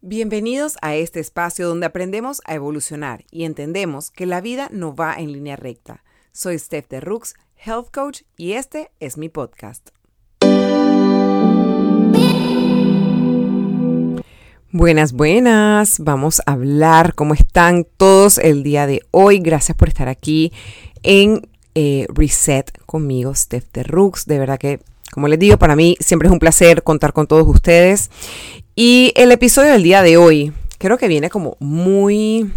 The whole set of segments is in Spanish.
Bienvenidos a este espacio donde aprendemos a evolucionar y entendemos que la vida no va en línea recta. Soy Steph de Rooks, Health Coach, y este es mi podcast. Buenas, buenas. Vamos a hablar cómo están todos el día de hoy. Gracias por estar aquí en eh, Reset conmigo, Steph de Rooks. De verdad que, como les digo, para mí siempre es un placer contar con todos ustedes. Y el episodio del día de hoy creo que viene como muy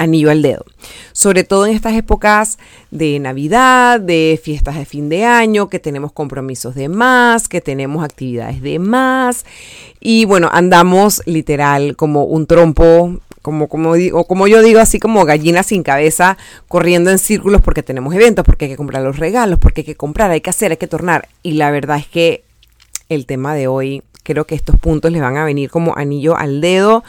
anillo al dedo. Sobre todo en estas épocas de Navidad, de fiestas de fin de año, que tenemos compromisos de más, que tenemos actividades de más. Y bueno, andamos literal como un trompo, como, como, digo, como yo digo, así como gallina sin cabeza, corriendo en círculos porque tenemos eventos, porque hay que comprar los regalos, porque hay que comprar, hay que hacer, hay que tornar. Y la verdad es que el tema de hoy, creo que estos puntos les van a venir como anillo al dedo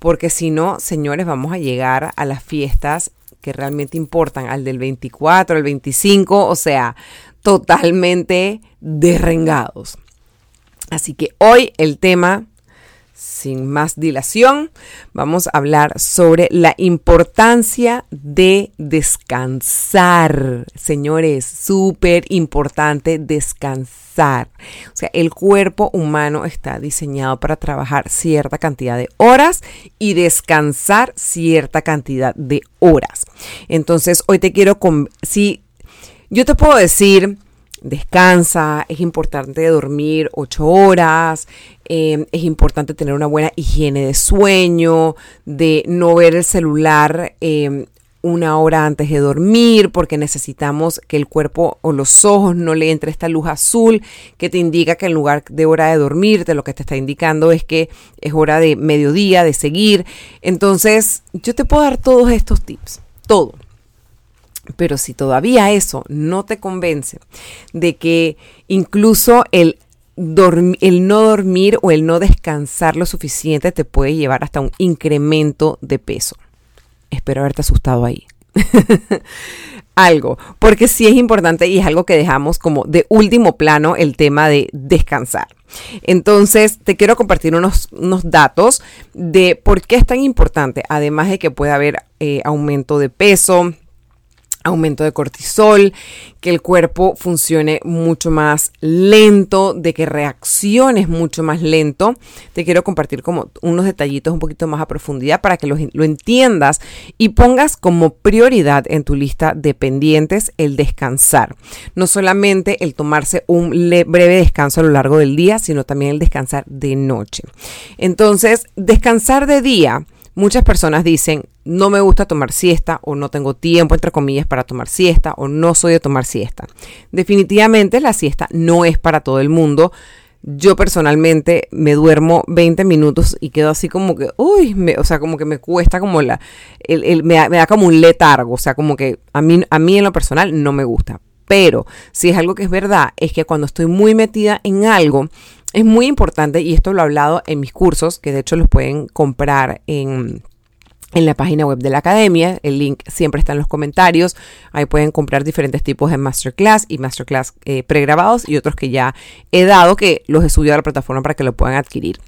porque si no, señores, vamos a llegar a las fiestas que realmente importan, al del 24, al 25, o sea, totalmente derrengados. Así que hoy el tema sin más dilación, vamos a hablar sobre la importancia de descansar. Señores, súper importante descansar. O sea, el cuerpo humano está diseñado para trabajar cierta cantidad de horas y descansar cierta cantidad de horas. Entonces, hoy te quiero, si yo te puedo decir, descansa, es importante dormir ocho horas, em, es importante tener una buena higiene de sueño, de no ver el celular em, una hora antes de dormir, porque necesitamos que el cuerpo o los ojos no le entre esta luz azul que te indica que en lugar de hora de dormirte, lo que te está indicando es que es hora de mediodía, de seguir. Entonces, yo te puedo dar todos estos tips, todo. Pero si todavía eso no te convence de que incluso el, no dormir o el no descansar lo suficiente te puede llevar hasta un incremento de peso. Espero haberte asustado ahí. algo, porque sí es importante y es algo que dejamos como de último plano el tema de descansar. Entonces, te quiero compartir unos, unos datos de por qué es tan importante, además de que puede haber eh, aumento de peso, aumento de cortisol, que el cuerpo funcione mucho más lento, de que reacciones mucho más lento. Te quiero compartir como unos detallitos un poquito más a profundidad para que lo, lo entiendas y pongas como prioridad en tu lista de pendientes el descansar. No solamente el tomarse un breve descanso a lo largo del día, sino también el descansar de noche. Entonces, descansar de día Muchas personas dicen, no me gusta tomar siesta o no tengo tiempo, entre comillas, para tomar siesta o no soy de tomar siesta. Definitivamente la siesta no es para todo el mundo. Yo personalmente me duermo 20 minutos y quedo así como que, uy, o sea, como que me cuesta como la, el, me, da, como un letargo, o sea, como que a mí, a mí en lo personal no me gusta. Pero si es algo que es verdad, es que cuando estoy muy metida en algo, es muy importante, y esto lo he hablado en mis cursos, que de hecho los pueden comprar en, la página web de la academia. El link siempre está en los comentarios. Ahí pueden comprar diferentes tipos de masterclass y masterclass eh, pregrabados y otros que ya he dado que los he subido a la plataforma para que lo puedan adquirir.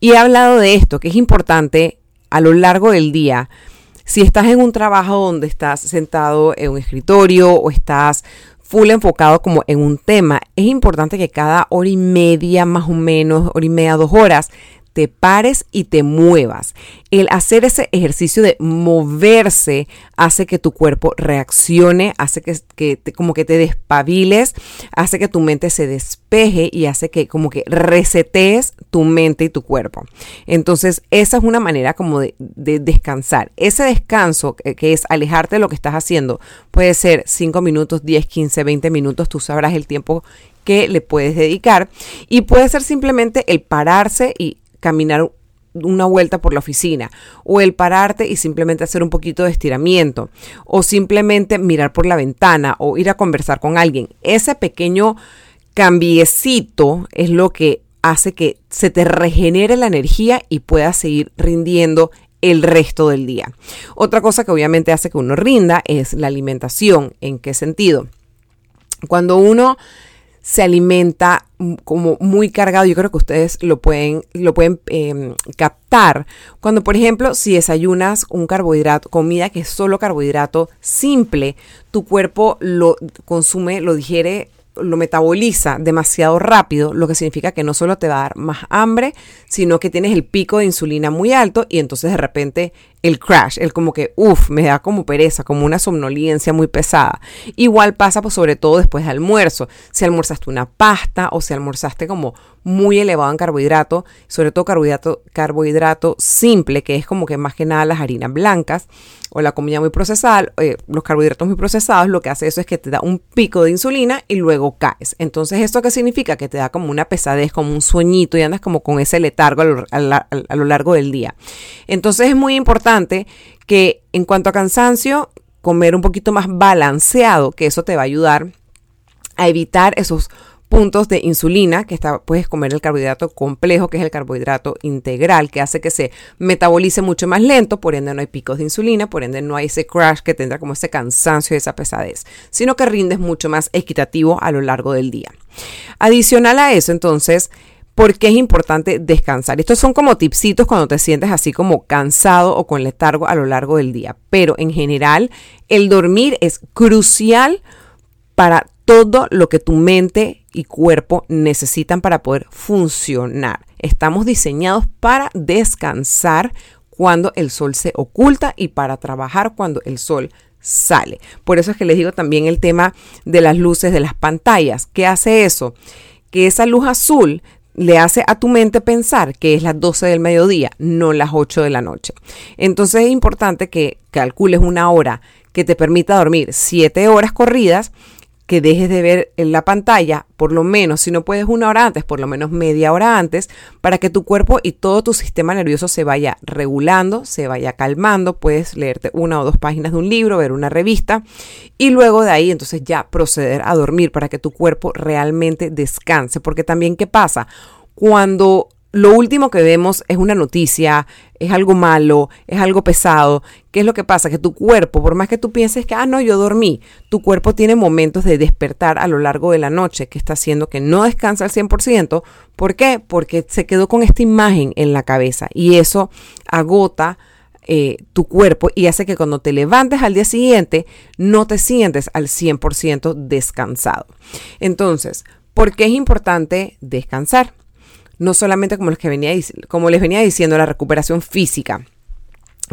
Y he hablado de esto, que es importante a lo largo del día. Si estás en un trabajo donde estás sentado en un escritorio o estás full enfocado como en un tema, es importante que cada hora y media, más o menos, hora y media, dos horas, te pares y te muevas. El hacer ese ejercicio de moverse hace que tu cuerpo reaccione, hace que, como que te despabiles, hace que tu mente se despeje y hace que como que resetees tu mente y tu cuerpo. Entonces, esa es una manera como de, descansar. Ese descanso que, que es alejarte de lo que estás haciendo puede ser 5 minutos, 10, 15, 20 minutos, tú sabrás el tiempo que le puedes dedicar y puede ser simplemente el pararse y caminar una vuelta por la oficina o el pararte y simplemente hacer un poquito de estiramiento o simplemente mirar por la ventana o ir a conversar con alguien. Ese pequeño cambiecito es lo que hace que se te regenere la energía y puedas seguir rindiendo el resto del día. Otra cosa que obviamente hace que uno rinda es la alimentación. ¿En qué sentido? Cuando uno se alimenta como muy cargado. Yo creo que ustedes lo pueden, lo pueden em, captar. Cuando, por ejemplo, si desayunas un carbohidrato, comida que es solo carbohidrato simple, tu cuerpo lo consume, lo digiere lo metaboliza demasiado rápido, lo que significa que no solo te va a dar más hambre, sino que tienes el pico de insulina muy alto y entonces de repente el crash, el como que, uff, me da como pereza, como una somnolencia muy pesada. Igual pasa pues sobre todo después de almuerzo. Si almorzaste una pasta o si almorzaste como muy elevado en carbohidrato, sobre todo carbohidrato, simple, que es como que más que nada las harinas blancas o la comida muy procesada, eh, los carbohidratos muy procesados, lo que hace eso es que te da un pico de insulina y luego caes. Entonces, ¿esto qué significa? Que te da como una pesadez, como un sueñito y andas como con ese letargo a lo largo del día. Entonces, es muy importante que en cuanto a cansancio, comer un poquito más balanceado, que eso te va a ayudar a evitar esos puntos de insulina, que está, puedes comer el carbohidrato complejo, que es el carbohidrato integral, que hace que se metabolice mucho más lento, por ende no hay picos de insulina, por ende no hay ese crash que tendrá como ese cansancio y esa pesadez, sino que rindes mucho más equitativo a lo largo del día. Adicional a eso, entonces, ¿Por qué es importante descansar? Estos son como tipsitos cuando te sientes así como cansado o con letargo a lo largo del día. Pero en general, el dormir es crucial para todo lo que tu mente y cuerpo necesitan para poder funcionar. Estamos diseñados para descansar cuando el sol se oculta y para trabajar cuando el sol sale. Por eso es que les digo también el tema de las luces de las pantallas. ¿Qué hace eso? Que esa luz azul le hace a tu mente pensar que es las 12 del mediodía, no las 8 de la noche. Entonces es importante que calcules una hora que te permita dormir 7 horas corridas que dejes de ver en la pantalla, por lo menos, si no puedes una hora antes, por lo menos media hora antes, para que tu cuerpo y todo tu sistema nervioso se vaya regulando, se vaya calmando. Puedes leerte una o dos páginas de un libro, ver una revista y luego de ahí entonces ya proceder a dormir para que tu cuerpo realmente descanse. Porque también, ¿qué pasa? Cuando lo último que vemos es una noticia, es algo malo, es algo pesado. ¿Qué es lo que pasa? Que tu cuerpo, por más que tú pienses que, ah, no, yo dormí, tu cuerpo tiene momentos de despertar a lo largo de la noche que está haciendo que no descansa al 100%. ¿Por qué? Porque se quedó con esta imagen en la cabeza y eso agota. Eh, tu cuerpo y hace que cuando te levantes al día siguiente no te sientes al 100% descansado. Entonces, ¿por qué es importante descansar? No solamente como les, que venía, como les venía diciendo, la recuperación física,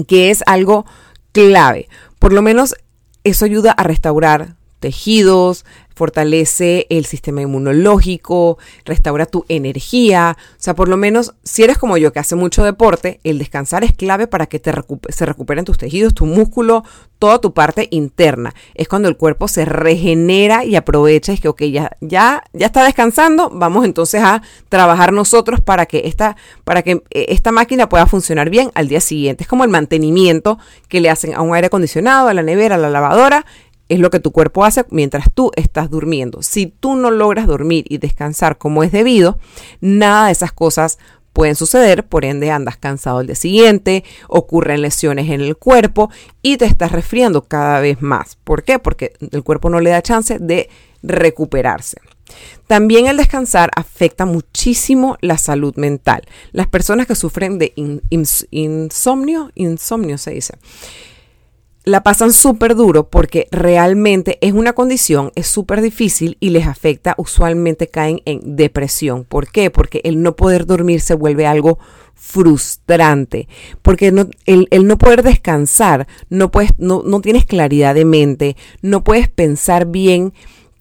que es algo clave. Por lo menos eso ayuda a restaurar tejidos, fortalece el sistema inmunológico, restaura tu energía. O sea, por lo menos si eres como yo que hace mucho deporte, el descansar es clave para que te se recuperen tus tejidos, tu músculo, toda tu parte interna. Es cuando el cuerpo se regenera y aprovecha. Es que, ok, ya, ya, ya está descansando, vamos entonces a trabajar nosotros para que, esta, para que eh, esta máquina pueda funcionar bien al día siguiente. Es como el mantenimiento que le hacen a un aire acondicionado, a la nevera, a la lavadora es lo que tu cuerpo hace mientras tú estás durmiendo. Si tú no logras dormir y descansar como es debido, nada de esas cosas pueden suceder, por ende andas cansado el día siguiente, ocurren lesiones en el cuerpo y te estás resfriando cada vez más. ¿Por qué? Porque el cuerpo no le da chance de recuperarse. También el descansar afecta muchísimo la salud mental. Las personas que sufren de insomnio, insomnio se dice, la pasan súper duro porque realmente es una condición, es súper difícil y les afecta, usualmente caen en depresión. ¿Por qué? Porque el no poder dormir se vuelve algo frustrante, porque no, el, no poder descansar, no, puedes, no, no tienes claridad de mente, no puedes pensar bien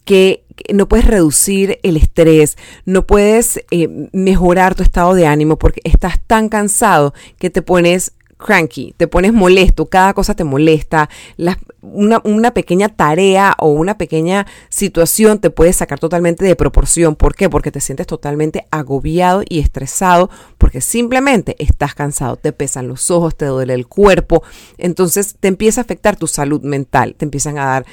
que no puedes reducir el estrés, no puedes eh, mejorar tu estado de ánimo porque estás tan cansado que te pones cranky, te pones molesto, cada cosa te molesta, una, pequeña tarea o una pequeña situación te puede sacar totalmente de proporción. ¿Por qué? Porque te sientes totalmente agobiado y estresado porque simplemente estás cansado, te pesan los ojos, te duele el cuerpo, entonces te empieza a afectar tu salud mental, te empiezan a dar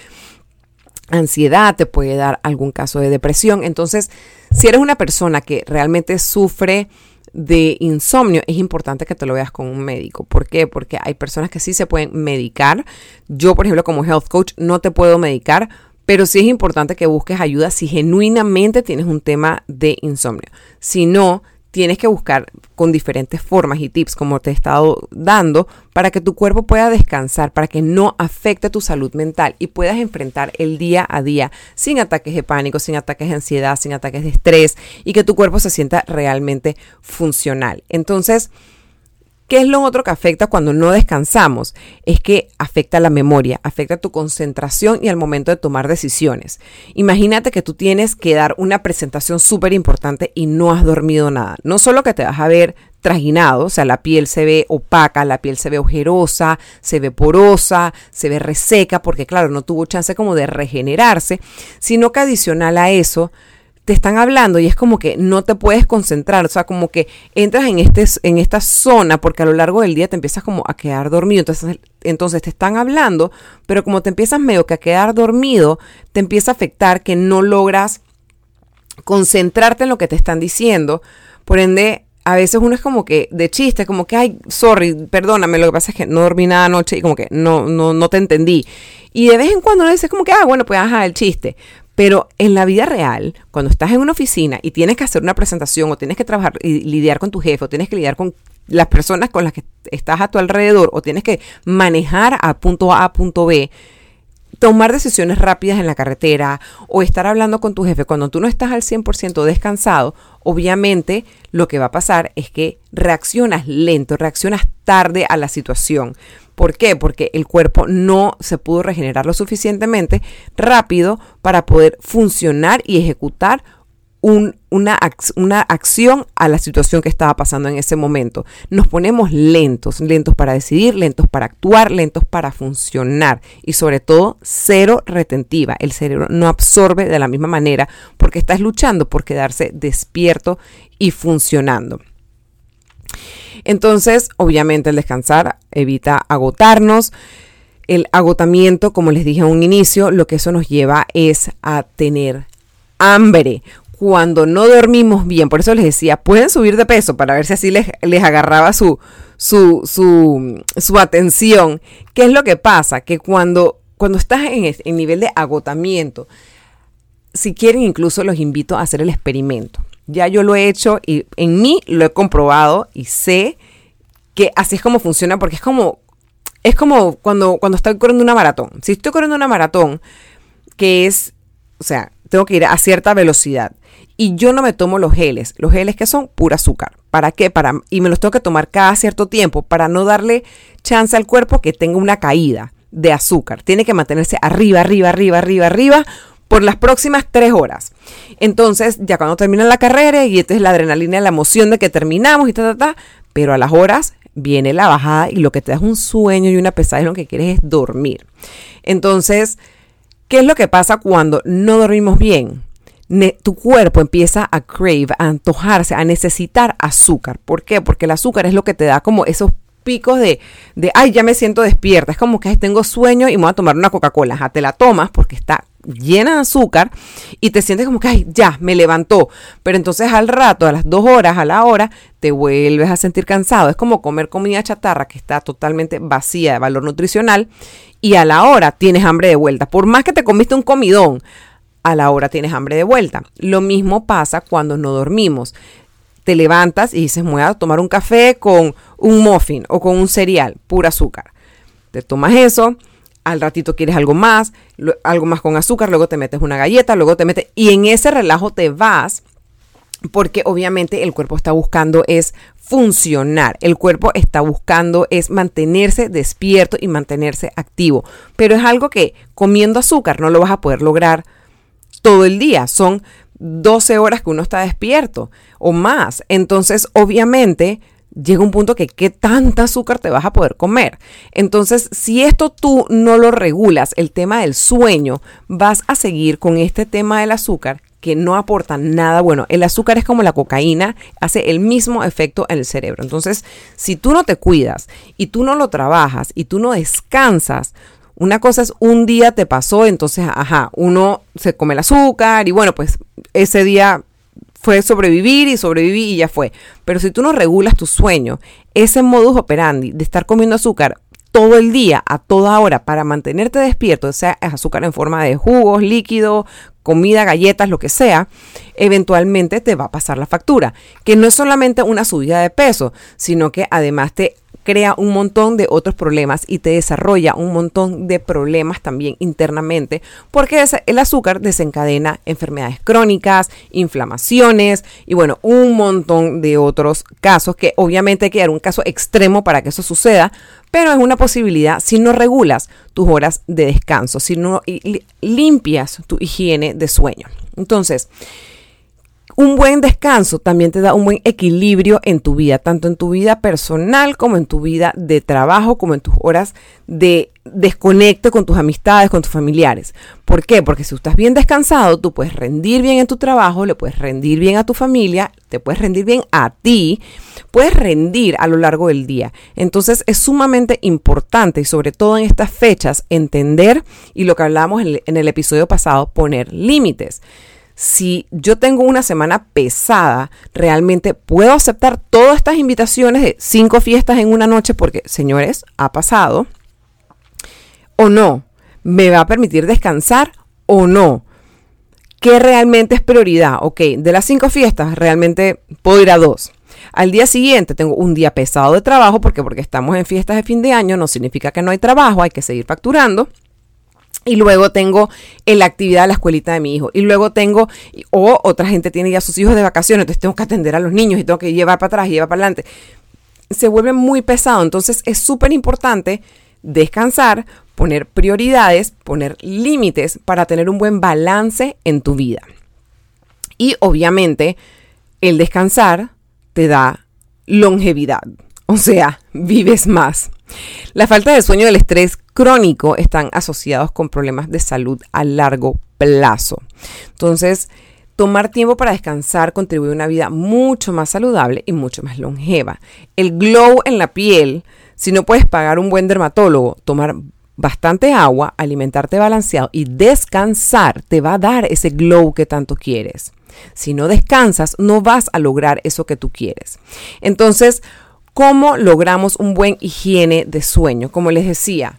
ansiedad, te puede dar algún caso de depresión. Entonces, si eres una persona que realmente sufre de insomnio, es importante que te lo veas con un médico. ¿Por qué? Porque hay personas que sí se pueden medicar. Yo, por ejemplo, como health coach, no te puedo medicar, Pero sí es importante que busques ayuda si genuinamente tienes un tema de insomnio. Si no, tienes que buscar con diferentes formas y tips como te he estado dando para que tu cuerpo pueda descansar, para que no afecte tu salud mental y puedas enfrentar el día a día sin ataques de pánico, sin ataques de ansiedad, sin ataques de estrés y que tu cuerpo se sienta realmente funcional. Entonces, ¿Qué es lo otro que afecta cuando no descansamos? Es que afecta la memoria, afecta tu concentración y al momento de tomar decisiones. Imagínate que tú tienes que dar una presentación súper importante y no has dormido nada. No solo que te vas a ver trajinado, o sea, la piel se ve opaca, la piel se ve ojerosa, se ve porosa, se ve reseca, porque claro, no tuvo chance como de regenerarse, sino que adicional a eso, te están hablando y es como que no te puedes concentrar, o sea, como que entras en, este, en esta zona porque a lo largo del día te empiezas como a quedar dormido, entonces, entonces te están hablando, pero como te empiezas medio que a quedar dormido, te empieza a afectar que no logras concentrarte en lo que te están diciendo, por ende, a veces uno es como que de chiste, como que, ay, sorry, perdóname, lo que pasa es que no dormí nada anoche y como que no, no, no te entendí. Y de vez en cuando le dices como que, ah, bueno, pues ajá, el chiste. Pero en la vida real, cuando estás en una oficina y tienes que hacer una presentación o tienes que trabajar y lidiar con tu jefe o tienes que lidiar con las personas con las que estás a tu alrededor o tienes que manejar a punto A a punto B, tomar decisiones rápidas en la carretera o estar hablando con tu jefe cuando tú no estás al 100% descansado, obviamente lo que va a pasar es que reaccionas lento, reaccionas tarde a la situación. ¿Por qué? Porque el cuerpo no se pudo regenerar lo suficientemente rápido para poder funcionar y ejecutar una, una, acción a la situación que estaba pasando en ese momento. Nos ponemos lentos, lentos para decidir, lentos para actuar, lentos para funcionar y sobre todo cero retentiva. El cerebro no absorbe de la misma manera porque estás luchando por quedarse despierto y funcionando. Entonces, obviamente el descansar evita agotarnos. El agotamiento, como les dije a un inicio, lo que eso nos lleva es a tener hambre. Cuando no dormimos bien, por eso les decía, pueden subir de peso para ver si así les, agarraba su, su, su, su, atención. ¿Qué es lo que pasa? Que cuando, cuando estás en, en nivel de agotamiento, si quieren incluso los invito a hacer el experimento. Ya yo lo he hecho y en mí lo he comprobado y sé que así es como funciona porque es como es como cuando cuando estoy corriendo una maratón. Si estoy corriendo una maratón que es, o sea, tengo que ir a cierta velocidad y yo no me tomo los geles, los geles que son pura azúcar. ¿Para qué? Para y me los tengo que tomar cada cierto tiempo para no darle chance al cuerpo que tenga una caída de azúcar. Tiene que mantenerse arriba, arriba, arriba, arriba, arriba por las próximas tres horas. Entonces, ya cuando termina la carrera y esta es la adrenalina, la emoción de que terminamos y ta, ta, ta, pero a las horas viene la bajada y lo que te da es un sueño y una pesadez, lo que quieres es dormir. Entonces, ¿qué es lo que pasa cuando no dormimos bien? tu cuerpo empieza a crave, a antojarse, a necesitar azúcar. ¿Por qué? Porque el azúcar es lo que te da como esos picos de, de ay, ya me siento despierta. Es como que tengo sueño y me voy a tomar una Coca-Cola. te la tomas porque está llena de azúcar y te sientes como que, ay, ya, me levantó. Pero entonces al rato, a las dos horas, a la hora, te vuelves a sentir cansado. Es como comer comida chatarra que está totalmente vacía de valor nutricional y a la hora tienes hambre de vuelta. Por más que te comiste un comidón, a la hora tienes hambre de vuelta. Lo mismo pasa cuando no dormimos. Te levantas y dices, voy a tomar un café con un muffin o con un cereal, pura azúcar. Te tomas eso, al ratito quieres algo más, algo más con azúcar, luego te metes una galleta, luego te metes y en ese relajo te vas porque obviamente el cuerpo está buscando es funcionar, el cuerpo está buscando es mantenerse despierto y mantenerse activo, pero es algo que comiendo azúcar no lo vas a poder lograr todo el día, son 12 horas que uno está despierto o más, entonces obviamente llega un punto que qué tanta azúcar te vas a poder comer. Entonces, si esto tú no lo regulas, el tema del sueño, vas a seguir con este tema del azúcar que no aporta nada bueno. El azúcar es como la cocaína, hace el mismo efecto en el cerebro. Entonces, si tú no te cuidas y tú no lo trabajas y tú no descansas, una cosa es un día te pasó, entonces, ajá, uno se come el azúcar y bueno, pues ese día fue sobrevivir y sobrevivir y ya fue. Pero si tú no regulas tu sueño, ese modus operandi de estar comiendo azúcar todo el día, a toda hora, para mantenerte despierto, sea azúcar en forma de jugos, líquido, comida, galletas, lo que sea, eventualmente te va a pasar la factura. Que no es solamente una subida de peso, sino que además te crea un montón de otros problemas y te desarrolla un montón de problemas también internamente, porque el azúcar desencadena enfermedades crónicas, inflamaciones y bueno, un montón de otros casos que obviamente hay que dar un caso extremo para que eso suceda, pero es una posibilidad si no regulas tus horas de descanso, si no limpias tu higiene de sueño. Entonces, un buen descanso también te da un buen equilibrio en tu vida, tanto en tu vida personal como en tu vida de trabajo, como en tus horas de desconecte con tus amistades, con tus familiares. ¿Por qué? Porque si estás bien descansado, tú puedes rendir bien en tu trabajo, le puedes rendir bien a tu familia, te puedes rendir bien a ti, puedes rendir a lo largo del día. Entonces es sumamente importante y sobre todo en estas fechas entender y lo que el, en el episodio pasado, poner límites si yo tengo una semana pesada, realmente puedo aceptar todas estas invitaciones de cinco fiestas en una noche porque, señores, ha pasado. O no, me va a permitir descansar o no. ¿Qué realmente es prioridad? Ok, de las cinco fiestas, realmente puedo ir a dos. Al día siguiente tengo un día pesado de trabajo porque porque estamos en fiestas de fin de año no significa que no hay trabajo, hay que seguir facturando. Y luego tengo la actividad de la escuelita de mi hijo. Y luego tengo, o otra gente tiene ya sus hijos de vacaciones, entonces tengo que atender a los niños y tengo que llevar para atrás y llevar para adelante. Se vuelve muy pesado. Entonces es súper importante descansar, poner prioridades, poner límites para tener un buen balance en tu vida. Y obviamente el descansar te da longevidad. O sea, vives más. La falta de sueño y el estrés crónico están asociados con problemas de salud a largo plazo. Entonces, tomar tiempo para descansar contribuye a una vida mucho más saludable y mucho más longeva. El glow en la piel, si no puedes pagar un buen dermatólogo, tomar bastante agua, alimentarte balanceado y descansar te va a dar ese glow que tanto quieres. Si no descansas, no vas a lograr eso que tú quieres. Entonces, ¿cómo logramos un buen higiene de sueño? Como les decía,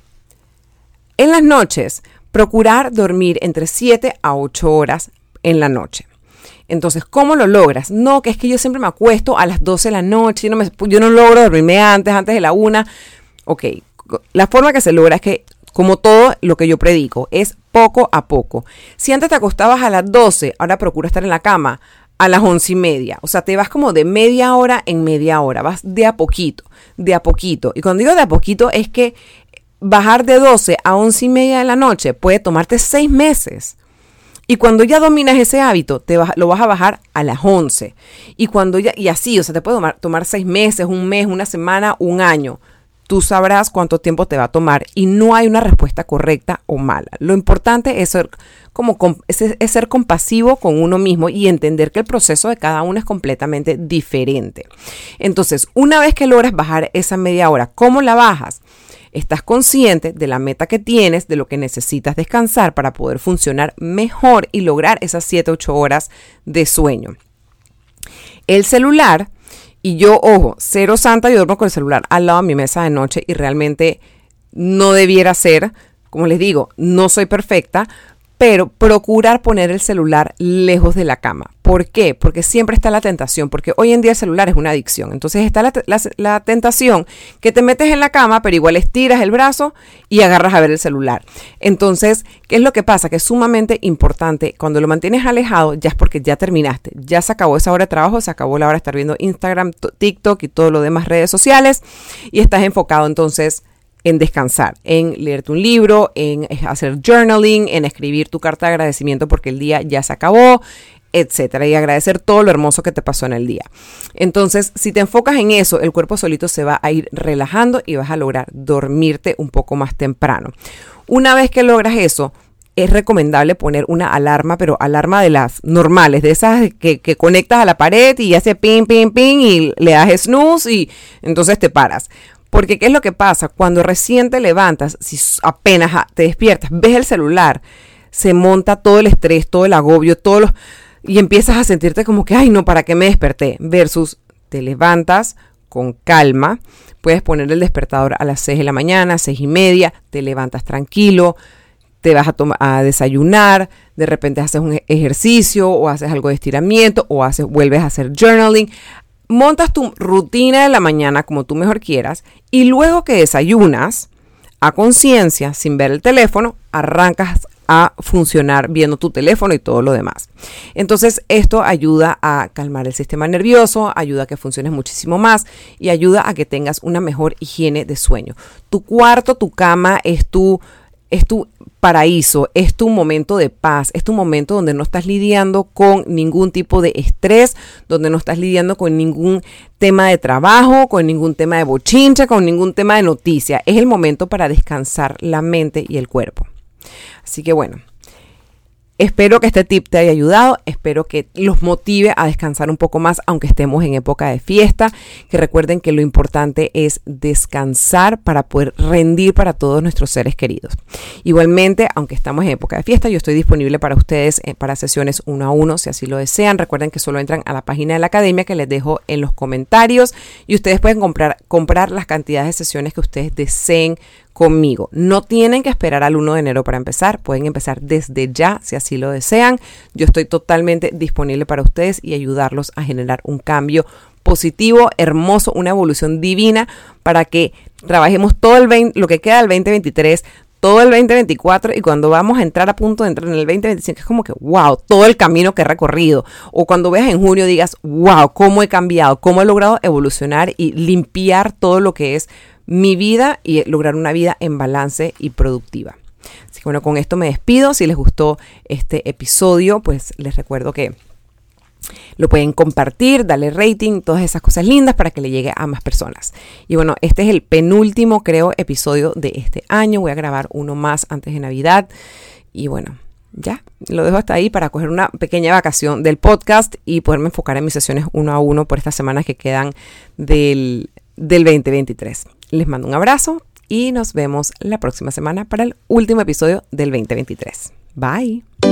en las noches, procurar dormir entre 7 a 8 horas en la noche. Entonces, ¿cómo lo logras? No, que es que yo siempre me acuesto a las 12 de la noche, yo no, me, yo no logro dormirme antes, antes de la 1. Ok, la forma que se logra es que, como todo lo que yo predico, es poco a poco. Si antes te acostabas a las 12, ahora procura estar en la cama a las once y media. O sea, te vas como de media hora en media hora, vas de a poquito, de a poquito. Y cuando digo de a poquito es que bajar de 12 a 11 y media de la noche puede tomarte 6 meses. Y cuando ya dominas ese hábito, te lo vas a bajar a las 11. Y cuando ya, y así, o sea, te puede tomar, 6 meses, un mes, una semana, un año. Tú sabrás cuánto tiempo te va a tomar y no hay una respuesta correcta o mala. Lo importante es ser, como, es ser compasivo con uno mismo y entender que el proceso de cada uno es completamente diferente. Entonces, una vez que logras bajar esa media hora, ¿cómo la bajas? Estás consciente de la meta que tienes, de lo que necesitas descansar para poder funcionar mejor y lograr esas 7, 8 horas de sueño. El celular, y yo, ojo, cero santa, yo duermo con el celular al lado de mi mesa de noche y realmente no debiera ser, como les digo, no soy perfecta, pero procurar poner el celular lejos de la cama. ¿Por qué? Porque siempre está la tentación, porque hoy en día el celular es una adicción. Entonces está la, tentación que te metes en la cama, pero igual estiras el brazo y agarras a ver el celular. Entonces, ¿qué es lo que pasa? Que es sumamente importante, cuando lo mantienes alejado, ya es porque ya terminaste, ya se acabó esa hora de trabajo, se acabó la hora de estar viendo Instagram, TikTok y todo lo demás redes sociales y estás enfocado entonces en descansar, en leerte un libro, en hacer journaling, en escribir tu carta de agradecimiento porque el día ya se acabó, etcétera, y agradecer todo lo hermoso que te pasó en el día. Entonces, si te enfocas en eso, el cuerpo solito se va a ir relajando y vas a lograr dormirte un poco más temprano. Una vez que logras eso, es recomendable poner una alarma, pero alarma de las normales, de esas que, conectas a la pared y hace ping, ping, ping y le das snooze y entonces te paras. Porque ¿qué es lo que pasa? Cuando recién te levantas, si apenas te despiertas, ves el celular, se monta todo el estrés, todo el agobio, todo los... Y empiezas a sentirte como que, ay, no, ¿para qué me desperté? Versus te levantas con calma, Puedes poner el despertador a las 6 de la mañana, 6 y media, te levantas tranquilo, te vas a, a desayunar, de repente haces un ejercicio o haces algo de estiramiento o haces, vuelves a hacer journaling. Montas tu rutina de la mañana como tú mejor quieras y luego que desayunas, a conciencia, sin ver el teléfono, arrancas a funcionar viendo tu teléfono y todo lo demás. Entonces esto ayuda a calmar el sistema nervioso, ayuda a que funciones muchísimo más y ayuda a que tengas una mejor higiene de sueño. Tu cuarto, tu cama es tu es tu paraíso, es tu momento de paz, es tu momento donde no estás lidiando con ningún tipo de estrés, donde no estás lidiando con ningún tema de trabajo, con ningún tema de bochincha, con ningún tema de noticia. Es el momento para descansar la mente y el cuerpo. Así que bueno, Espero que este tip te haya ayudado, espero que los motive a descansar un poco más, aunque estemos en época de fiesta, que recuerden que lo importante es descansar para poder rendir para todos nuestros seres queridos. Igualmente, aunque estamos en época de fiesta, yo estoy disponible para ustedes eh, para sesiones uno a uno, si así lo desean. Recuerden que solo entran a la página de la academia que les dejo en los comentarios y ustedes pueden comprar, comprar las cantidades de sesiones que ustedes deseen conmigo. No tienen que esperar al 1 de enero para empezar, pueden empezar desde ya si así lo desean. Yo estoy totalmente disponible para ustedes y ayudarlos a generar un cambio positivo, hermoso, una evolución divina para que trabajemos todo el 20, lo que queda del 2023 todo el 2024 y cuando vamos a entrar a punto de entrar en el 2025 es como que, wow, todo el camino que he recorrido. O cuando veas en junio digas, wow, cómo he cambiado, cómo he logrado evolucionar y limpiar todo lo que es mi vida y lograr una vida en balance y productiva. Así que bueno, con esto me despido. Si les gustó este episodio, pues les recuerdo que lo pueden compartir, darle rating, todas esas cosas lindas para que le llegue a más personas. Y bueno, este es el penúltimo, creo, episodio de este año. Voy a grabar uno más antes de Navidad. Y bueno, ya, lo dejo hasta ahí para coger una pequeña vacación del podcast y poderme enfocar en mis sesiones uno a uno por estas semanas que quedan del, del 2023. Les mando un abrazo y nos vemos la próxima semana para el último episodio del 2023. Bye.